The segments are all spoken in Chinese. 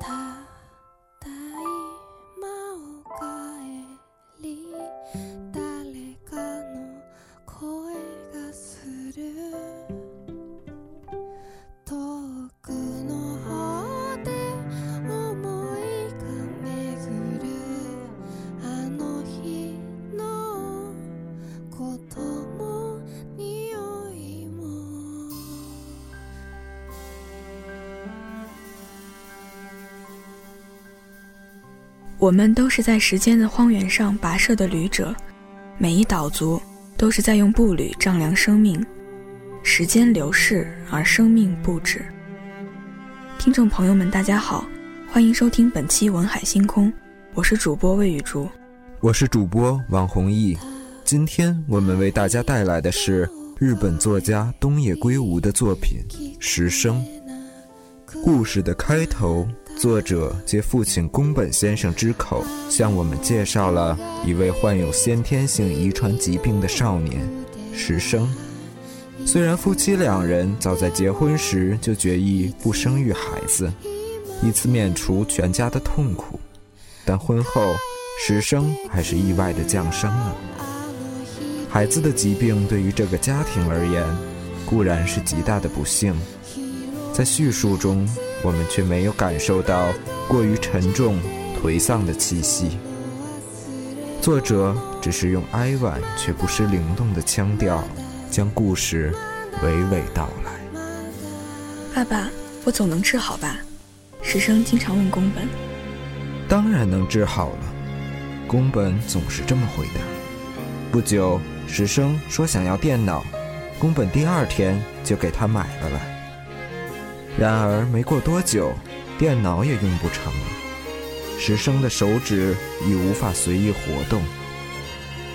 他我们都是在时间的荒原上跋涉的旅者，每一岛族都是在用步履丈量生命。时间流逝，而生命不止。听众朋友们，大家好，欢迎收听本期《文海星空》，我是主播魏雨竹，我是主播王弘毅。今天我们为大家带来的是日本作家东野圭吾的作品《石生》。故事的开头。作者借父亲宫本先生之口，向我们介绍了一位患有先天性遗传疾病的少年石生。虽然夫妻两人早在结婚时就决意不生育孩子，以此免除全家的痛苦，但婚后石生还是意外的降生了。孩子的疾病对于这个家庭而言，固然是极大的不幸。在叙述中。我们却没有感受到过于沉重、颓丧的气息。作者只是用哀婉却不失灵动的腔调，将故事娓娓道来。爸爸，我总能治好吧？石生经常问宫本。当然能治好了，宫本总是这么回答。不久，石生说想要电脑，宫本第二天就给他买了来。然而没过多久，电脑也用不成了。石生的手指已无法随意活动。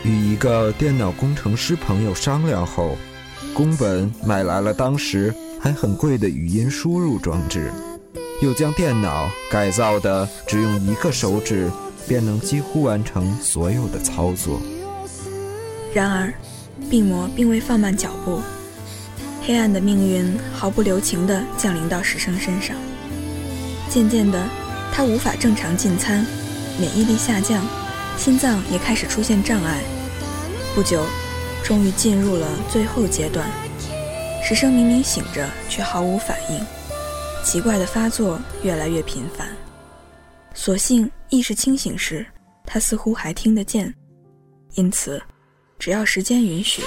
与一个电脑工程师朋友商量后，宫本买来了当时还很贵的语音输入装置，又将电脑改造的只用一个手指便能几乎完成所有的操作。然而，病魔并未放慢脚步。黑暗的命运毫不留情地降临到石生身上。渐渐的，他无法正常进餐，免疫力下降，心脏也开始出现障碍。不久，终于进入了最后阶段。石生明明醒着，却毫无反应，奇怪的发作越来越频繁。所幸意识清醒时，他似乎还听得见，因此，只要时间允许。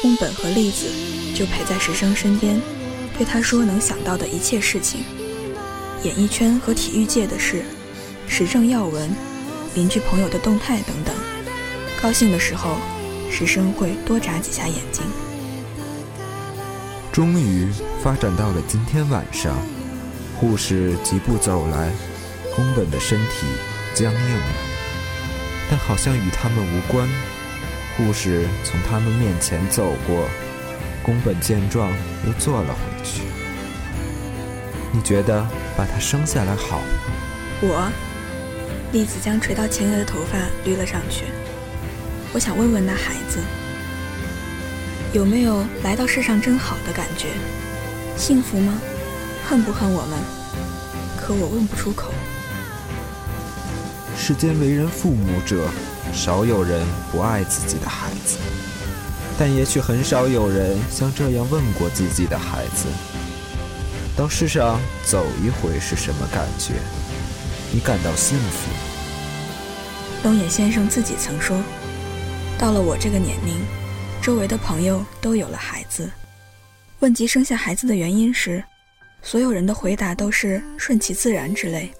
宫本和栗子就陪在石生身边，对他说能想到的一切事情，演艺圈和体育界的事，时政要闻，邻居朋友的动态等等。高兴的时候，石生会多眨几下眼睛。终于发展到了今天晚上，护士疾步走来，宫本的身体僵硬了，但好像与他们无关。护士从他们面前走过，宫本见状又坐了回去。你觉得把他生下来好？我，栗子将垂到前额的头发捋了上去。我想问问那孩子，有没有来到世上真好的感觉？幸福吗？恨不恨我们？可我问不出口。世间为人父母者。少有人不爱自己的孩子，但也许很少有人像这样问过自己的孩子：到世上走一回是什么感觉？你感到幸福？东野先生自己曾说：“到了我这个年龄，周围的朋友都有了孩子。问及生下孩子的原因时，所有人的回答都是顺其自然之类。”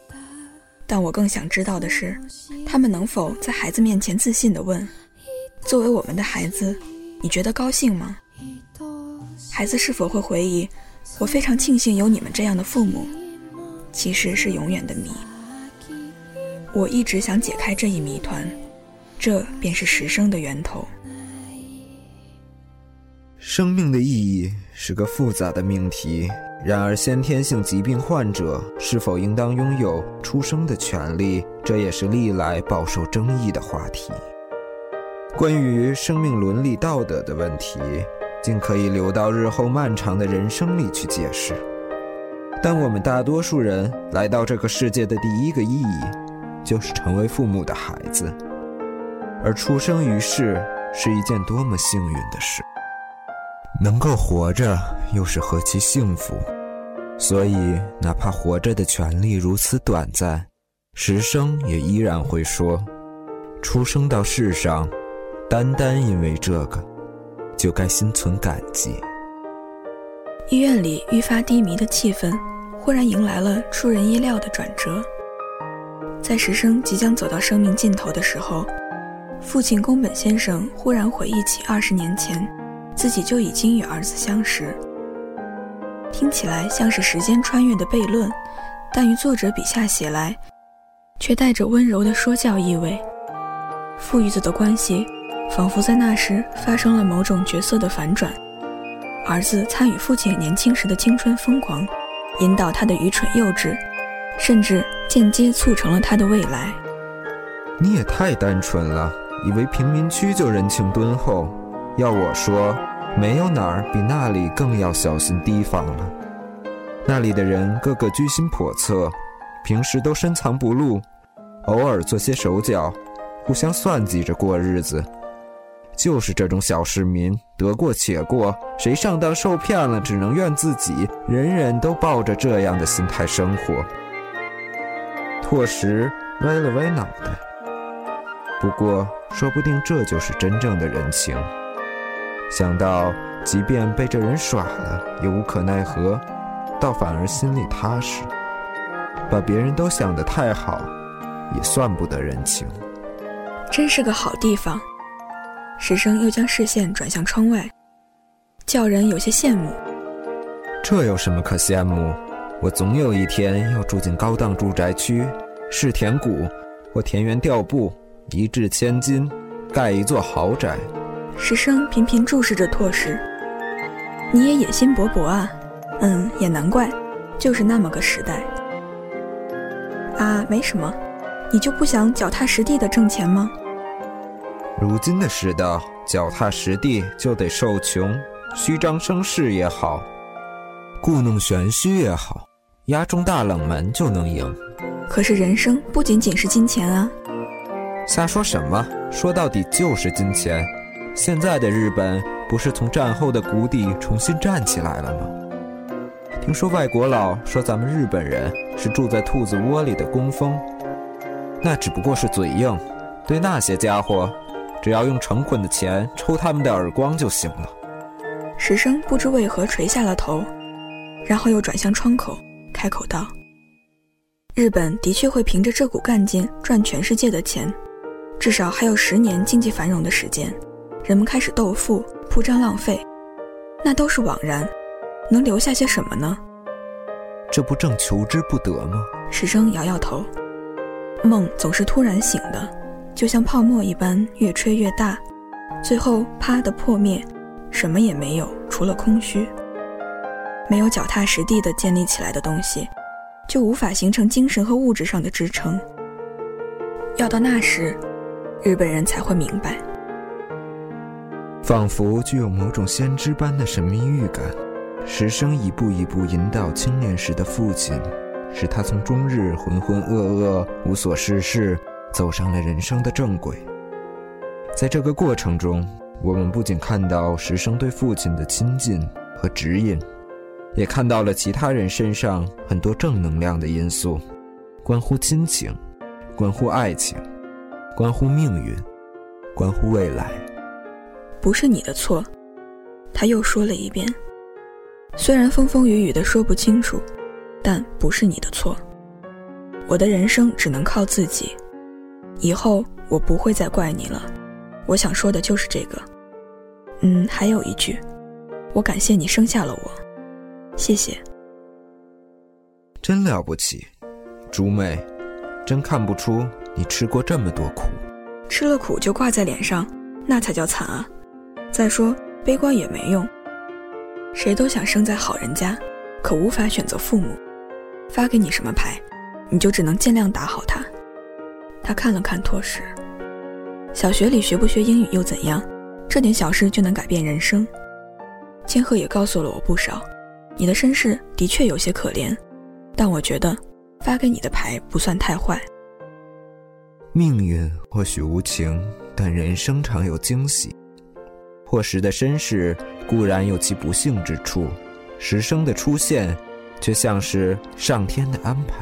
但我更想知道的是，他们能否在孩子面前自信地问：“作为我们的孩子，你觉得高兴吗？”孩子是否会回忆：“我非常庆幸有你们这样的父母。”其实是永远的谜。我一直想解开这一谜团，这便是实生的源头。生命的意义是个复杂的命题。然而，先天性疾病患者是否应当拥有出生的权利，这也是历来饱受争议的话题。关于生命伦理道德的问题，竟可以留到日后漫长的人生里去解释。但我们大多数人来到这个世界的第一个意义，就是成为父母的孩子。而出生于世是一件多么幸运的事，能够活着又是何其幸福。所以，哪怕活着的权利如此短暂，石生也依然会说：出生到世上，单单因为这个，就该心存感激。医院里愈发低迷的气氛，忽然迎来了出人意料的转折。在石生即将走到生命尽头的时候，父亲宫本先生忽然回忆起二十年前，自己就已经与儿子相识。听起来像是时间穿越的悖论，但于作者笔下写来，却带着温柔的说教意味。父与子的关系，仿佛在那时发生了某种角色的反转。儿子参与父亲年轻时的青春疯狂，引导他的愚蠢幼稚，甚至间接促成了他的未来。你也太单纯了，以为贫民区就人情敦厚。要我说，没有哪儿比那里更要小心提防了。那里的人个个居心叵测，平时都深藏不露，偶尔做些手脚，互相算计着过日子。就是这种小市民，得过且过，谁上当受骗了，只能怨自己。人人都抱着这样的心态生活。拓实歪了歪脑袋。不过，说不定这就是真正的人情。想到，即便被这人耍了，也无可奈何，倒反而心里踏实。把别人都想得太好，也算不得人情。真是个好地方。石生又将视线转向窗外，叫人有些羡慕。这有什么可羡慕？我总有一天要住进高档住宅区，是田谷或田园调布，一掷千金，盖一座豪宅。石生频频注视着拓石，你也野心勃勃啊。嗯，也难怪，就是那么个时代。啊，没什么，你就不想脚踏实地的挣钱吗？如今的世道，脚踏实地就得受穷，虚张声势也好，故弄玄虚也好，压中大冷门就能赢。可是人生不仅仅是金钱啊！瞎说什么？说到底就是金钱。现在的日本不是从战后的谷底重新站起来了吗？听说外国佬说咱们日本人是住在兔子窝里的工蜂，那只不过是嘴硬。对那些家伙。只要用成捆的钱抽他们的耳光就行了。石生不知为何垂下了头，然后又转向窗口，开口道：“日本的确会凭着这股干劲赚全世界的钱，至少还有十年经济繁荣的时间。人们开始斗富、铺张浪费，那都是枉然。能留下些什么呢？这不正求之不得吗？”石生摇摇头：“梦总是突然醒的。”就像泡沫一般越吹越大，最后啪的破灭，什么也没有，除了空虚。没有脚踏实地的建立起来的东西，就无法形成精神和物质上的支撑。要到那时，日本人才会明白。仿佛具有某种先知般的神秘预感，石生一步一步引导青年时的父亲，使他从终日浑浑噩噩、无所事事。走上了人生的正轨。在这个过程中，我们不仅看到石生对父亲的亲近和指引，也看到了其他人身上很多正能量的因素，关乎亲情，关乎爱情，关乎命运，关乎未来。不是你的错，他又说了一遍。虽然风风雨雨的说不清楚，但不是你的错。我的人生只能靠自己。以后我不会再怪你了，我想说的就是这个。嗯，还有一句，我感谢你生下了我，谢谢。真了不起，竹妹，真看不出你吃过这么多苦。吃了苦就挂在脸上，那才叫惨啊！再说悲观也没用，谁都想生在好人家，可无法选择父母。发给你什么牌，你就只能尽量打好它。他看了看拓实，小学里学不学英语又怎样？这点小事就能改变人生。千鹤也告诉了我不少，你的身世的确有些可怜，但我觉得发给你的牌不算太坏。命运或许无情，但人生常有惊喜。破石的身世固然有其不幸之处，石生的出现，却像是上天的安排，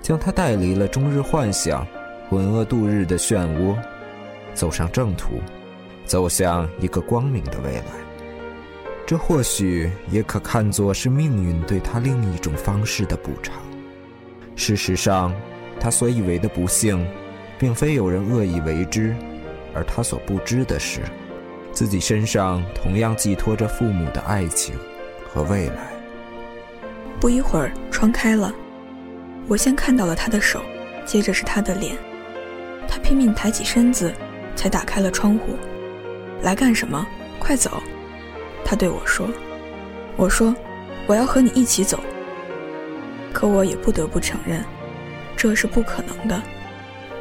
将他带离了终日幻想、浑噩度日的漩涡，走上正途，走向一个光明的未来。这或许也可看作是命运对他另一种方式的补偿。事实上，他所以为的不幸。并非有人恶意为之，而他所不知的是，自己身上同样寄托着父母的爱情和未来。不一会儿，窗开了，我先看到了他的手，接着是他的脸。他拼命抬起身子，才打开了窗户。来干什么？快走！他对我说。我说，我要和你一起走。可我也不得不承认，这是不可能的。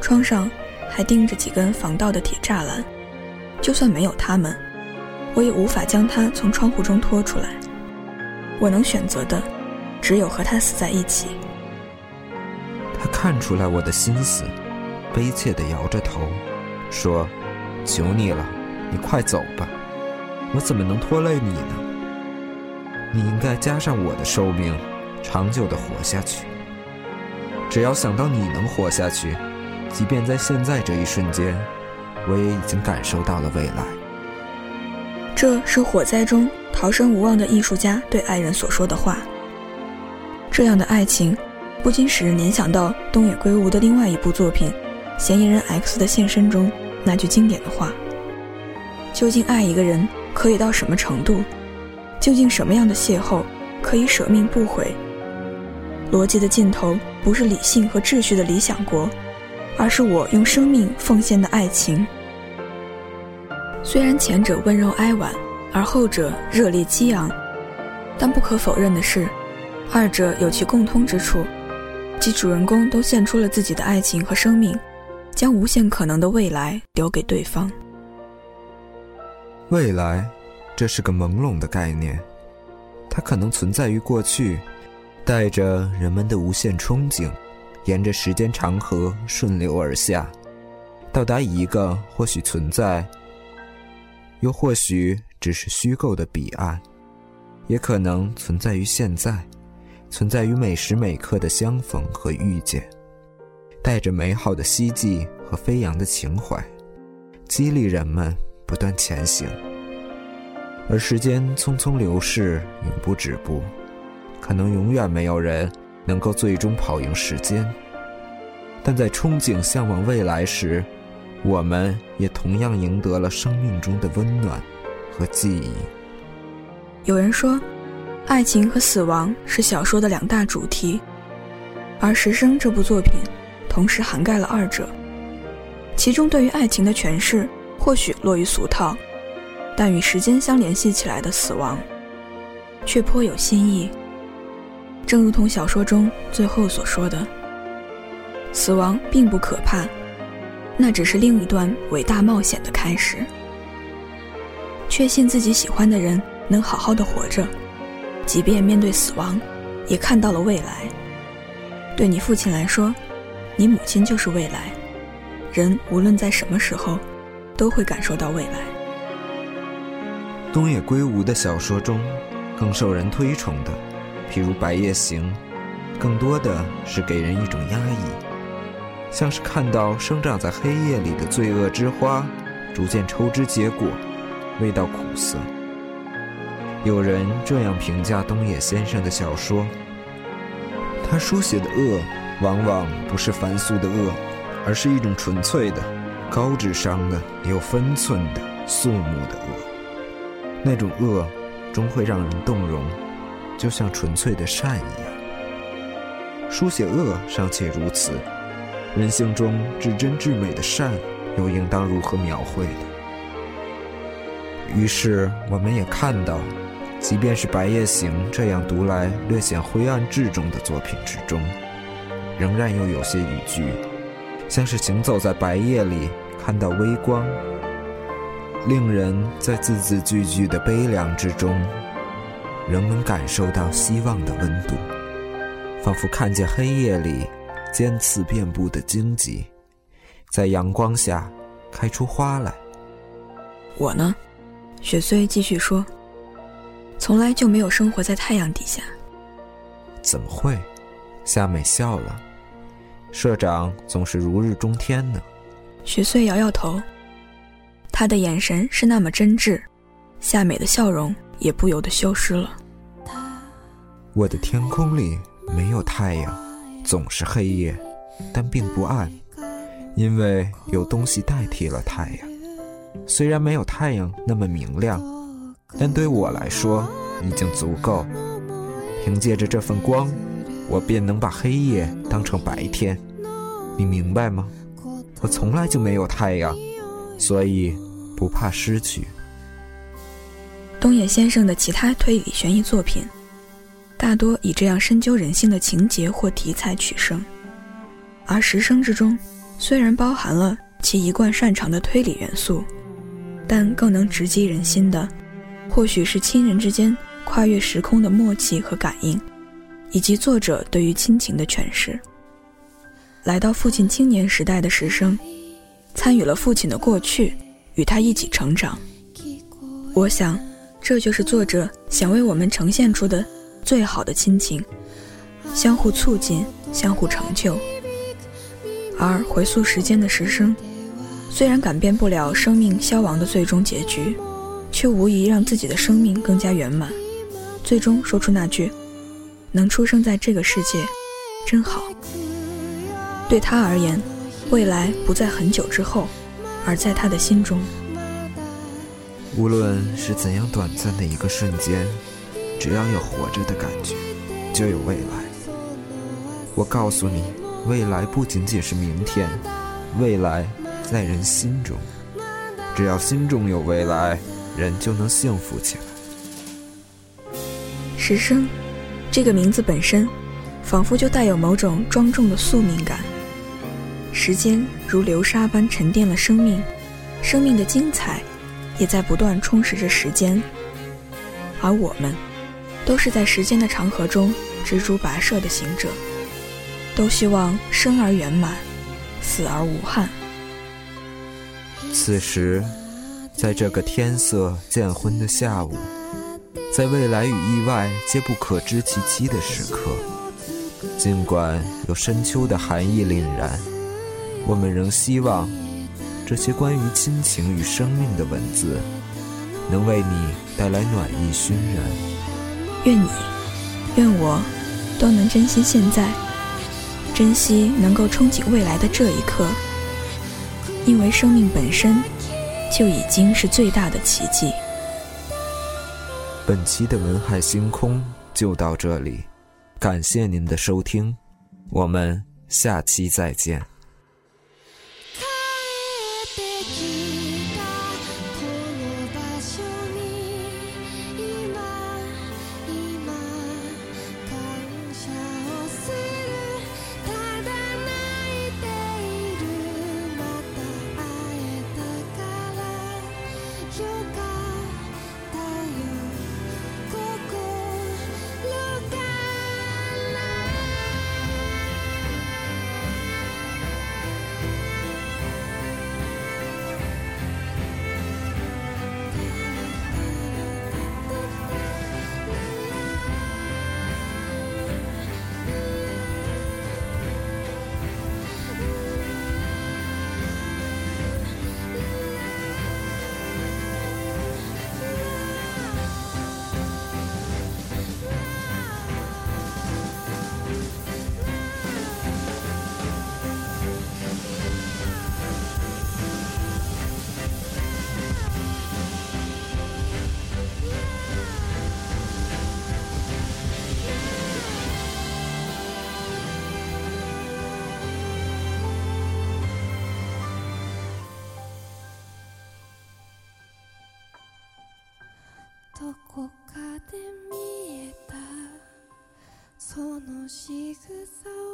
窗上还钉着几根防盗的铁栅栏，就算没有他们，我也无法将他从窗户中拖出来。我能选择的，只有和他死在一起。他看出来我的心思，悲切地摇着头，说：“求你了，你快走吧，我怎么能拖累你呢？你应该加上我的寿命，长久地活下去。只要想到你能活下去。”即便在现在这一瞬间，我也已经感受到了未来。这是火灾中逃生无望的艺术家对爱人所说的话。这样的爱情，不禁使人联想到东野圭吾的另外一部作品《嫌疑人 X 的现身》中那句经典的话：“究竟爱一个人可以到什么程度？究竟什么样的邂逅可以舍命不悔？逻辑的尽头不是理性和秩序的理想国。”而是我用生命奉献的爱情。虽然前者温柔哀婉，而后者热烈激昂，但不可否认的是，二者有其共通之处，即主人公都献出了自己的爱情和生命，将无限可能的未来留给对方。未来，这是个朦胧的概念，它可能存在于过去，带着人们的无限憧憬。沿着时间长河顺流而下，到达一个或许存在，又或许只是虚构的彼岸，也可能存在于现在，存在于每时每刻的相逢和遇见，带着美好的希冀和飞扬的情怀，激励人们不断前行。而时间匆匆流逝，永不止步，可能永远没有人。能够最终跑赢时间，但在憧憬向往未来时，我们也同样赢得了生命中的温暖和记忆。有人说，爱情和死亡是小说的两大主题，而《时生》这部作品同时涵盖了二者。其中对于爱情的诠释或许落于俗套，但与时间相联系起来的死亡，却颇有新意。正如同小说中最后所说的，死亡并不可怕，那只是另一段伟大冒险的开始。确信自己喜欢的人能好好的活着，即便面对死亡，也看到了未来。对你父亲来说，你母亲就是未来。人无论在什么时候，都会感受到未来。东野圭吾的小说中，更受人推崇的。譬如《白夜行》，更多的是给人一种压抑，像是看到生长在黑夜里的罪恶之花，逐渐抽枝结果，味道苦涩。有人这样评价东野先生的小说：他书写的恶，往往不是凡俗的恶，而是一种纯粹的、高智商的、有分寸的、肃穆的恶。那种恶，终会让人动容。就像纯粹的善一样，书写恶尚且如此，人性中至真至美的善，又应当如何描绘呢？于是，我们也看到，即便是《白夜行》这样读来略显灰暗至重的作品之中，仍然又有些语句，像是行走在白夜里看到微光，令人在字字句句的悲凉之中。仍能感受到希望的温度。仿佛看见黑夜里尖刺遍布的荆棘，在阳光下开出花来。我呢，雪穗继续说，从来就没有生活在太阳底下。怎么会？夏美笑了。社长总是如日中天呢。雪穗摇摇头，他的眼神是那么真挚，夏美的笑容也不由得消失了。我的天空里没有太阳，总是黑夜，但并不暗，因为有东西代替了太阳。虽然没有太阳那么明亮，但对我来说已经足够。凭借着这份光，我便能把黑夜当成白天。你明白吗？我从来就没有太阳，所以不怕失去。东野先生的其他推理悬疑作品。大多以这样深究人性的情节或题材取胜，而《十生》之中，虽然包含了其一贯擅长的推理元素，但更能直击人心的，或许是亲人之间跨越时空的默契和感应，以及作者对于亲情的诠释。来到父亲青年时代的石生，参与了父亲的过去，与他一起成长。我想，这就是作者想为我们呈现出的。最好的亲情，相互促进，相互成就。而回溯时间的时生，虽然改变不了生命消亡的最终结局，却无疑让自己的生命更加圆满。最终说出那句：“能出生在这个世界，真好。”对他而言，未来不在很久之后，而在他的心中。无论是怎样短暂的一个瞬间。只要有活着的感觉，就有未来。我告诉你，未来不仅仅是明天，未来在人心中。只要心中有未来，人就能幸福起来。时生，这个名字本身，仿佛就带有某种庄重的宿命感。时间如流沙般沉淀了生命，生命的精彩，也在不断充实着时间。而我们。都是在时间的长河中执着跋涉的行者，都希望生而圆满，死而无憾。此时，在这个天色渐昏的下午，在未来与意外皆不可知其期的时刻，尽管有深秋的寒意凛然，我们仍希望这些关于亲情与生命的文字，能为你带来暖意熏然。愿你，愿我，都能珍惜现在，珍惜能够憧憬未来的这一刻，因为生命本身就已经是最大的奇迹。本期的文海星空就到这里，感谢您的收听，我们下期再见。どこかで見えた。その仕草を